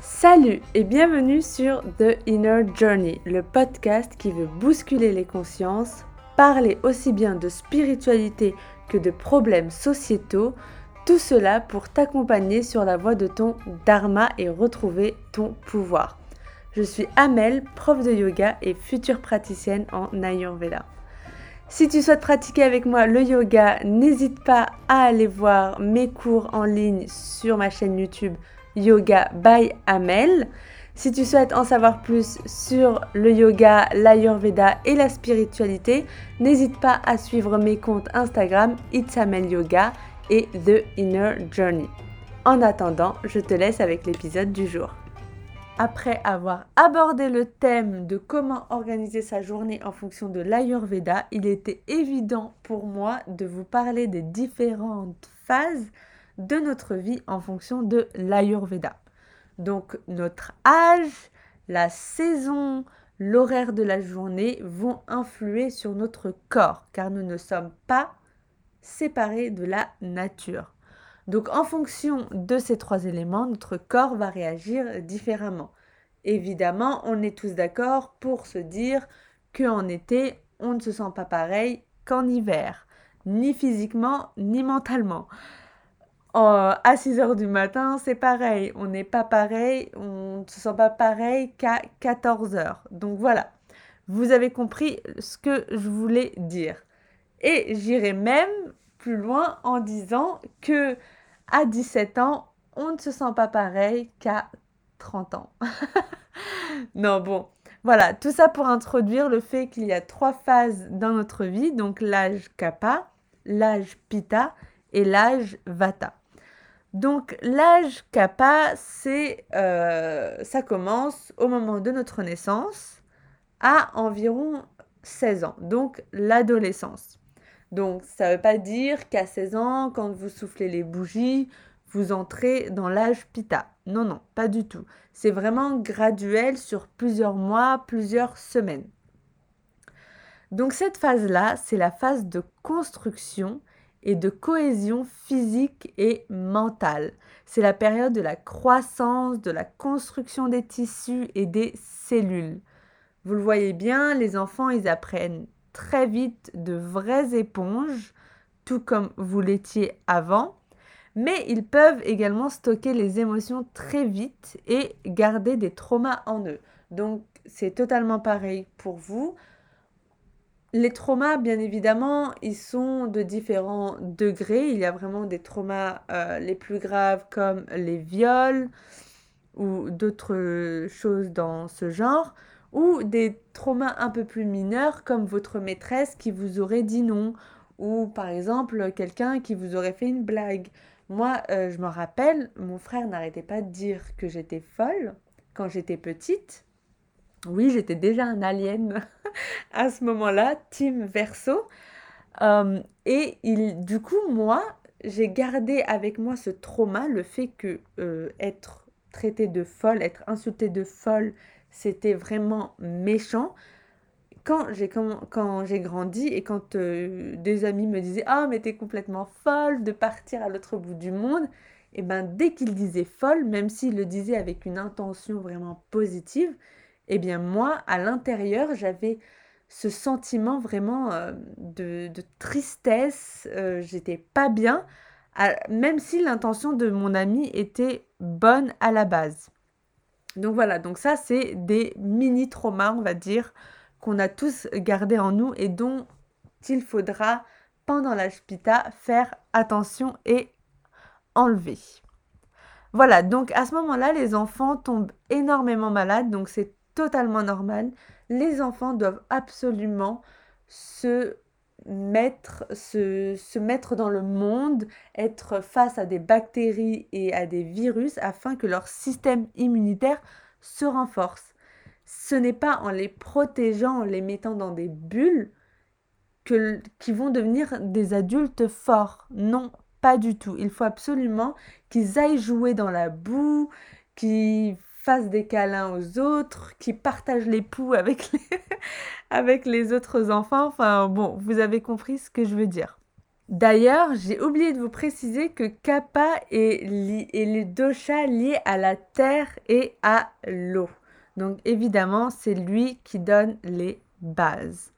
Salut et bienvenue sur The Inner Journey, le podcast qui veut bousculer les consciences, parler aussi bien de spiritualité que de problèmes sociétaux, tout cela pour t'accompagner sur la voie de ton dharma et retrouver ton pouvoir. Je suis Amel, prof de yoga et future praticienne en Ayurveda. Si tu souhaites pratiquer avec moi le yoga, n'hésite pas à aller voir mes cours en ligne sur ma chaîne YouTube Yoga by Amel. Si tu souhaites en savoir plus sur le yoga, l'ayurveda et la spiritualité, n'hésite pas à suivre mes comptes Instagram It's Amel Yoga et The Inner Journey. En attendant, je te laisse avec l'épisode du jour. Après avoir abordé le thème de comment organiser sa journée en fonction de l'Ayurveda, il était évident pour moi de vous parler des différentes phases de notre vie en fonction de l'Ayurveda. Donc notre âge, la saison, l'horaire de la journée vont influer sur notre corps car nous ne sommes pas séparés de la nature. Donc en fonction de ces trois éléments, notre corps va réagir différemment. Évidemment, on est tous d'accord pour se dire qu'en été, on ne se sent pas pareil qu'en hiver, ni physiquement, ni mentalement à 6 heures du matin, c'est pareil. On n'est pas pareil, on ne se sent pas pareil qu'à 14 heures. Donc voilà, vous avez compris ce que je voulais dire. Et j'irai même plus loin en disant que à 17 ans, on ne se sent pas pareil qu'à 30 ans. non, bon, voilà, tout ça pour introduire le fait qu'il y a trois phases dans notre vie, donc l'âge Kappa, l'âge Pitta et l'âge Vata. Donc l'âge kappa, c'est, euh, ça commence au moment de notre naissance à environ 16 ans, donc l'adolescence. Donc ça ne veut pas dire qu'à 16 ans, quand vous soufflez les bougies, vous entrez dans l'âge Pitta. Non, non, pas du tout. C'est vraiment graduel sur plusieurs mois, plusieurs semaines. Donc cette phase-là, c'est la phase de construction et de cohésion physique et mentale. C'est la période de la croissance, de la construction des tissus et des cellules. Vous le voyez bien, les enfants, ils apprennent très vite de vraies éponges, tout comme vous l'étiez avant, mais ils peuvent également stocker les émotions très vite et garder des traumas en eux. Donc c'est totalement pareil pour vous. Les traumas, bien évidemment, ils sont de différents degrés. Il y a vraiment des traumas euh, les plus graves comme les viols ou d'autres choses dans ce genre, ou des traumas un peu plus mineurs comme votre maîtresse qui vous aurait dit non, ou par exemple quelqu'un qui vous aurait fait une blague. Moi, euh, je me rappelle, mon frère n'arrêtait pas de dire que j'étais folle quand j'étais petite. Oui, j'étais déjà un alien à ce moment-là, Team Verso. Euh, et il, du coup, moi, j'ai gardé avec moi ce trauma, le fait que euh, être traité de folle, être insulté de folle, c'était vraiment méchant. Quand j'ai quand, grandi et quand euh, des amis me disaient ah mais t'es complètement folle de partir à l'autre bout du monde, et ben dès qu'ils disaient folle, même s'ils le disaient avec une intention vraiment positive, eh bien moi, à l'intérieur, j'avais ce sentiment vraiment euh, de, tristesse, euh, j'étais pas bien, même si l'intention de mon ami était bonne à la base. Donc voilà, donc ça c'est des mini traumas, on va dire, qu'on a tous gardés en nous et dont il faudra pendant la faire attention et enlever. Voilà, donc à ce moment-là, les enfants tombent énormément malades, donc c'est totalement normal. Les enfants doivent absolument se mettre, se, se, mettre dans le monde, être face à des bactéries et à des virus afin que leur système immunitaire se renforce. Ce n'est pas en les protégeant, en les mettant dans des bulles, que, qui vont devenir des adultes forts. Non, pas du tout. Il faut absolument qu'ils aillent jouer dans la boue, qu'ils des câlins aux autres, qui partagent les poux avec les, avec les autres enfants. Enfin bon, vous avez compris ce que je veux dire. D'ailleurs, j'ai oublié de vous préciser que Kappa est, est le dosha lié à la terre et à l'eau. Donc évidemment, c'est lui qui donne les bases.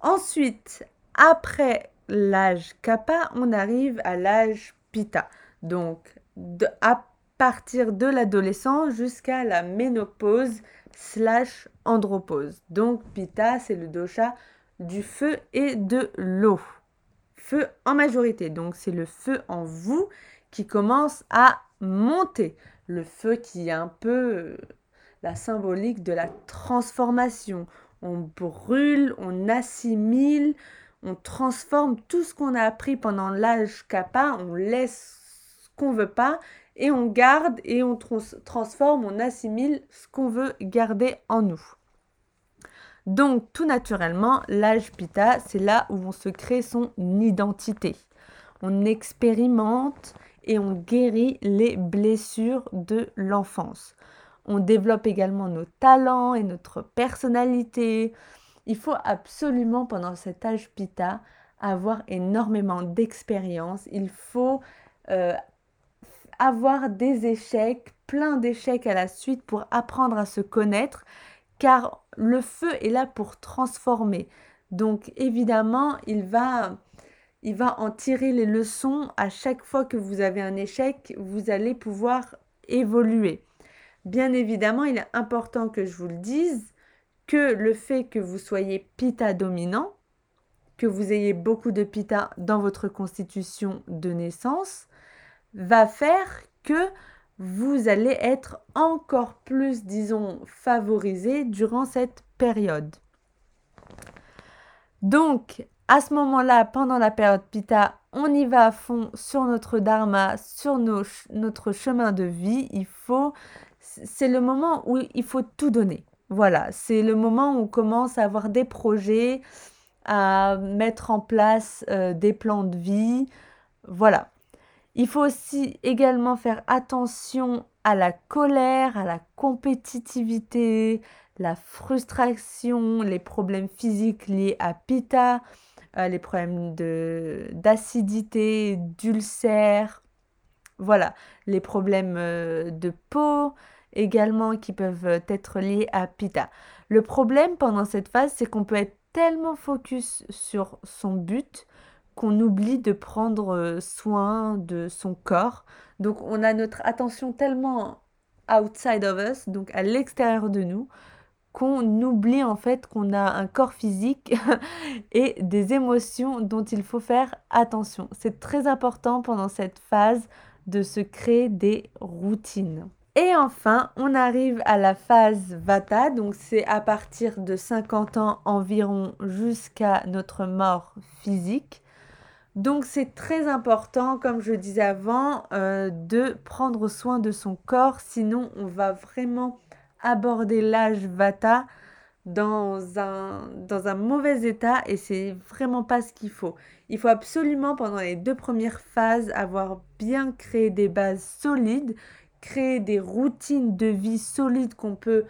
Ensuite, après l'âge Kappa, on arrive à l'âge Pitta. Donc à partir de l'adolescence jusqu'à la ménopause slash andropause. Donc Pitta, c'est le dosha du feu et de l'eau feu en majorité. Donc c'est le feu en vous qui commence à monter. Le feu qui est un peu euh, la symbolique de la transformation. On brûle, on assimile, on transforme tout ce qu'on a appris pendant l'âge kappa, on laisse ce qu'on veut pas et on garde et on transforme, on assimile ce qu'on veut garder en nous. Donc tout naturellement, l'âge Pitta, c'est là où on se crée son identité. On expérimente et on guérit les blessures de l'enfance. On développe également nos talents et notre personnalité. Il faut absolument pendant cet âge Pitta avoir énormément d'expérience. Il faut euh, avoir des échecs, plein d'échecs à la suite pour apprendre à se connaître car le feu est là pour transformer. Donc évidemment, il va, il va en tirer les leçons à chaque fois que vous avez un échec, vous allez pouvoir évoluer. Bien évidemment, il est important que je vous le dise que le fait que vous soyez pita dominant, que vous ayez beaucoup de pita dans votre constitution de naissance, va faire que vous allez être encore plus, disons, favorisé durant cette période. Donc, à ce moment-là, pendant la période Pita, on y va à fond sur notre dharma, sur notre chemin de vie. Il faut, c'est le moment où il faut tout donner. Voilà, c'est le moment où on commence à avoir des projets, à mettre en place euh, des plans de vie. Voilà, il faut aussi également faire attention à la colère, à la compétitivité, la frustration, les problèmes physiques liés à Pitta, euh, les problèmes d'acidité, d'ulcère, voilà, les problèmes euh, de peau également qui peuvent être liés à Pitta. Le problème pendant cette phase, c'est qu'on peut être tellement focus sur son but qu'on oublie de prendre euh, soin de son corps. Donc on a notre attention tellement outside of us, donc à l'extérieur de nous, qu'on oublie en fait qu'on a un corps physique et des émotions dont il faut faire attention. C'est très important pendant cette phase de se créer des routines. Et enfin, on arrive à la phase Vata, donc c'est à partir de 50 ans environ jusqu'à notre mort physique. Donc c'est très important, comme je disais avant, euh, de prendre soin de son corps, sinon on va vraiment aborder l'âge Vata dans un, mauvais état et c'est vraiment pas ce qu'il faut. Il faut absolument pendant les deux premières phases avoir bien créé des bases solides, créer des routines de vie solides qu'on peut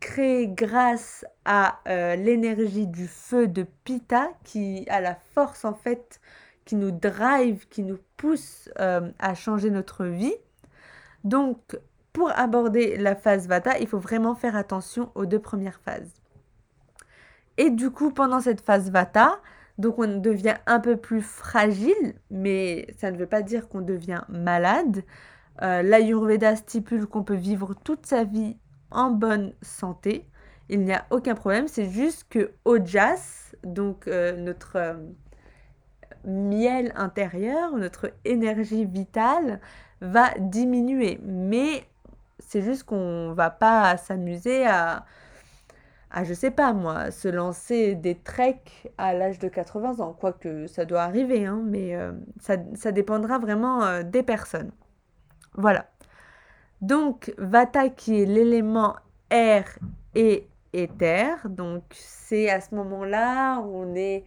créer grâce à euh, l'énergie du feu de Pitta qui a la force en fait qui nous drive, qui nous pousse euh, à changer notre vie. Donc, pour aborder la phase Vata, il faut vraiment faire attention aux deux premières phases. Et du coup, pendant cette phase Vata, donc on devient un peu plus fragile, mais ça ne veut pas dire qu'on devient malade. Euh, L'Ayurveda stipule qu'on peut vivre toute sa vie en bonne santé. Il n'y a aucun problème, c'est juste que Ojas, donc euh, notre euh, miel intérieur, notre énergie vitale va diminuer. Mais c'est juste qu'on va pas s'amuser à, à, je sais pas moi, se lancer des treks à l'âge de 80 ans. Quoique ça doit arriver, hein, mais euh, ça, dépendra vraiment euh, des personnes. Voilà. Donc, Vata qui est l'élément air et éther. Donc, c'est à ce moment-là où on est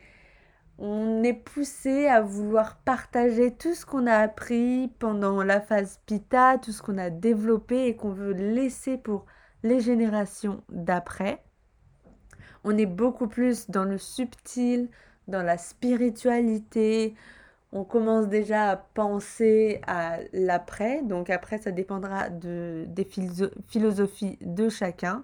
on est poussé à vouloir partager tout ce qu'on a appris pendant la phase Pita, tout ce qu'on a développé et qu'on veut laisser pour les générations d'après. On est beaucoup plus dans le subtil, dans la spiritualité. on commence déjà à penser à l'après. Donc après, ça dépendra de, des philosophies de chacun.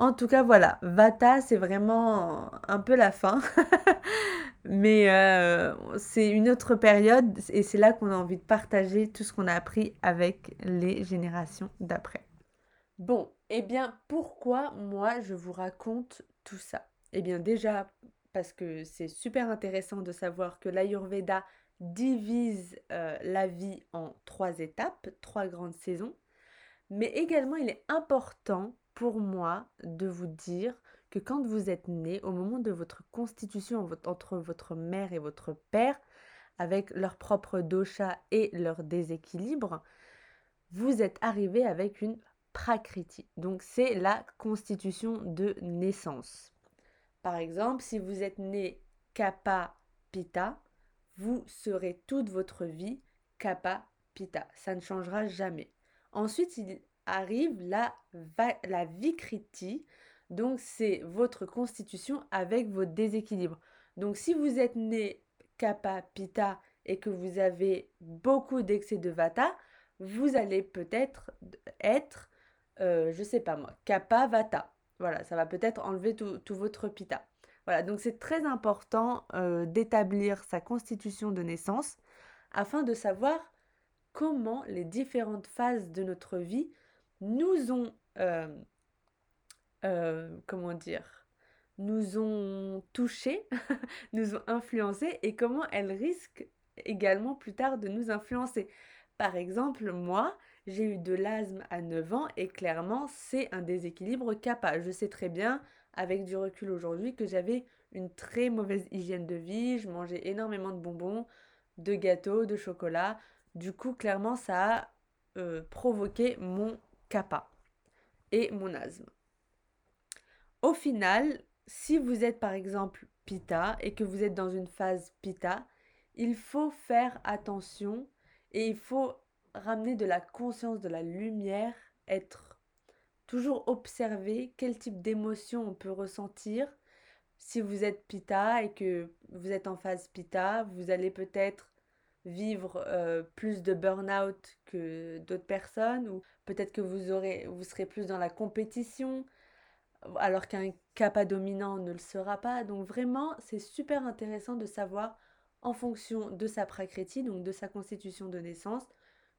En tout cas, voilà, Vata, c'est vraiment un peu la fin. Mais euh, c'est une autre période et c'est là qu'on a envie de partager tout ce qu'on a appris avec les générations d'après. Bon, eh bien, pourquoi moi je vous raconte tout ça? Eh bien, déjà parce que c'est super intéressant de savoir que l'Ayurveda divise euh, la vie en trois étapes, trois grandes saisons. Mais également, il est important pour moi de vous dire que quand vous êtes né, au moment de votre constitution entre votre mère et votre père, avec leur propre dosha et leur déséquilibre, vous êtes arrivé avec une prakriti. Donc c'est la constitution de naissance. Par exemple, si vous êtes né kappa pita, vous serez toute votre vie kappa pita. Ça ne changera jamais. Ensuite, arrive la, la vikriti. Donc c'est votre constitution avec vos déséquilibres. Donc si vous êtes né kappa pita et que vous avez beaucoup d'excès de vata, vous allez peut-être être, euh, je sais pas moi, kappa vata. Voilà, ça va peut-être enlever tout, votre pita. Voilà, donc c'est très important euh, d'établir sa constitution de naissance afin de savoir comment les différentes phases de notre vie nous ont, euh, euh, comment dire, nous ont touchés, nous ont influencés et comment elles risquent également plus tard de nous influencer. Par exemple, moi, j'ai eu de l'asthme à 9 ans et clairement, c'est un déséquilibre kappa. Je sais très bien, avec du recul aujourd'hui, que j'avais une très mauvaise hygiène de vie. Je mangeais énormément de bonbons, de gâteaux, de chocolat. Du coup, clairement, ça a euh, provoqué mon kappa et mon asthme. Au final, si vous êtes par exemple Pitta et que vous êtes dans une phase Pitta, il faut faire attention et il faut ramener de la conscience, de la lumière, être toujours observer quel type d'émotion on peut ressentir. Si vous êtes Pitta et que vous êtes en phase Pitta, vous allez peut-être vivre euh, plus de burn-out que d'autres personnes ou peut-être que vous aurez vous serez plus dans la compétition alors qu'un kappa dominant ne le sera pas. Donc vraiment c'est super intéressant de savoir en fonction de sa prakriti donc de sa constitution de naissance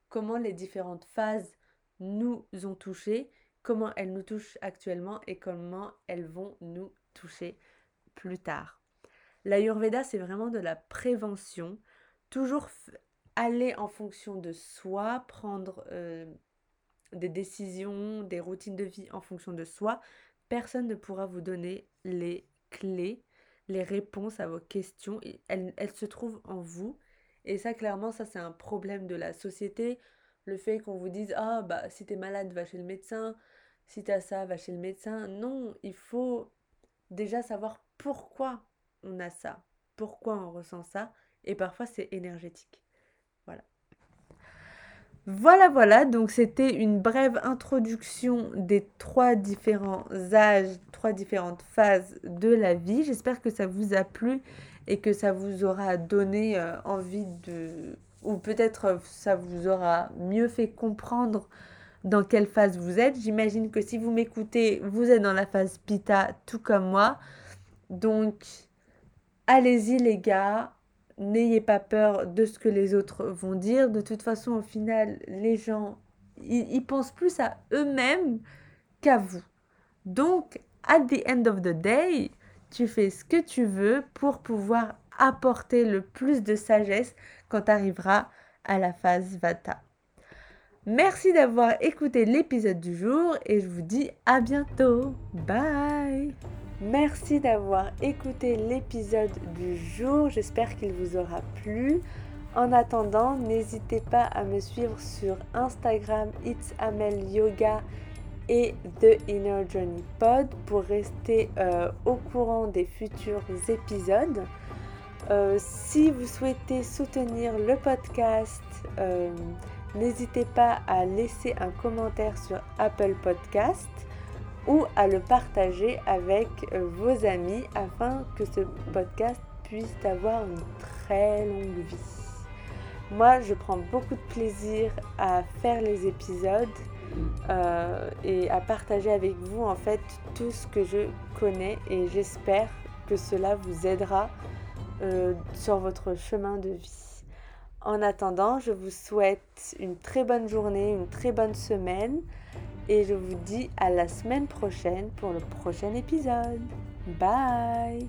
comment les différentes phases nous ont touchés comment elles nous touchent actuellement et comment elles vont nous toucher plus tard. L'ayurveda c'est vraiment de la prévention toujours aller en fonction de soi, prendre euh, des décisions, des routines de vie en fonction de soi. Personne ne pourra vous donner les clés, les réponses à vos questions. Elles, se trouvent en vous. Et ça, clairement, ça, c'est un problème de la société. Le fait qu'on vous dise, ah, bah, si t'es malade, va chez le médecin. Si t'as ça, va chez le médecin. Non, il faut déjà savoir pourquoi on a ça, pourquoi on ressent ça et parfois c'est énergétique. Voilà. Voilà, voilà, donc c'était une brève introduction des trois différents âges, trois différentes phases de la vie. J'espère que ça vous a plu et que ça vous aura donné euh, envie de... ou peut-être ça vous aura mieux fait comprendre dans quelle phase vous êtes. J'imagine que si vous m'écoutez, vous êtes dans la phase Pita, tout comme moi. Donc, allez-y les gars, n'ayez pas peur de ce que les autres vont dire. De toute façon, au final, les gens, ils, pensent plus à eux-mêmes qu'à vous. Donc, at the end of the day, tu fais ce que tu veux pour pouvoir apporter le plus de sagesse quand tu arriveras à la phase Vata. Merci d'avoir écouté l'épisode du jour et je vous dis à bientôt. Bye Merci d'avoir écouté l'épisode du jour. J'espère qu'il vous aura plu. En attendant, n'hésitez pas à me suivre sur Instagram It's Amel Yoga et The Inner Journey Pod pour rester euh, au courant des futurs épisodes. Euh, si vous souhaitez soutenir le podcast, euh, n'hésitez pas à laisser un commentaire sur Apple Podcast ou à le partager avec euh, vos amis afin que ce podcast puisse avoir une très longue vie. Moi, je prends beaucoup de plaisir à faire les épisodes euh, et à partager avec vous en fait tout ce que je connais et j'espère que cela vous aidera euh, sur votre chemin de vie. En attendant, je vous souhaite une très bonne journée, une très bonne semaine et je vous dis à la semaine prochaine pour le prochain épisode. Bye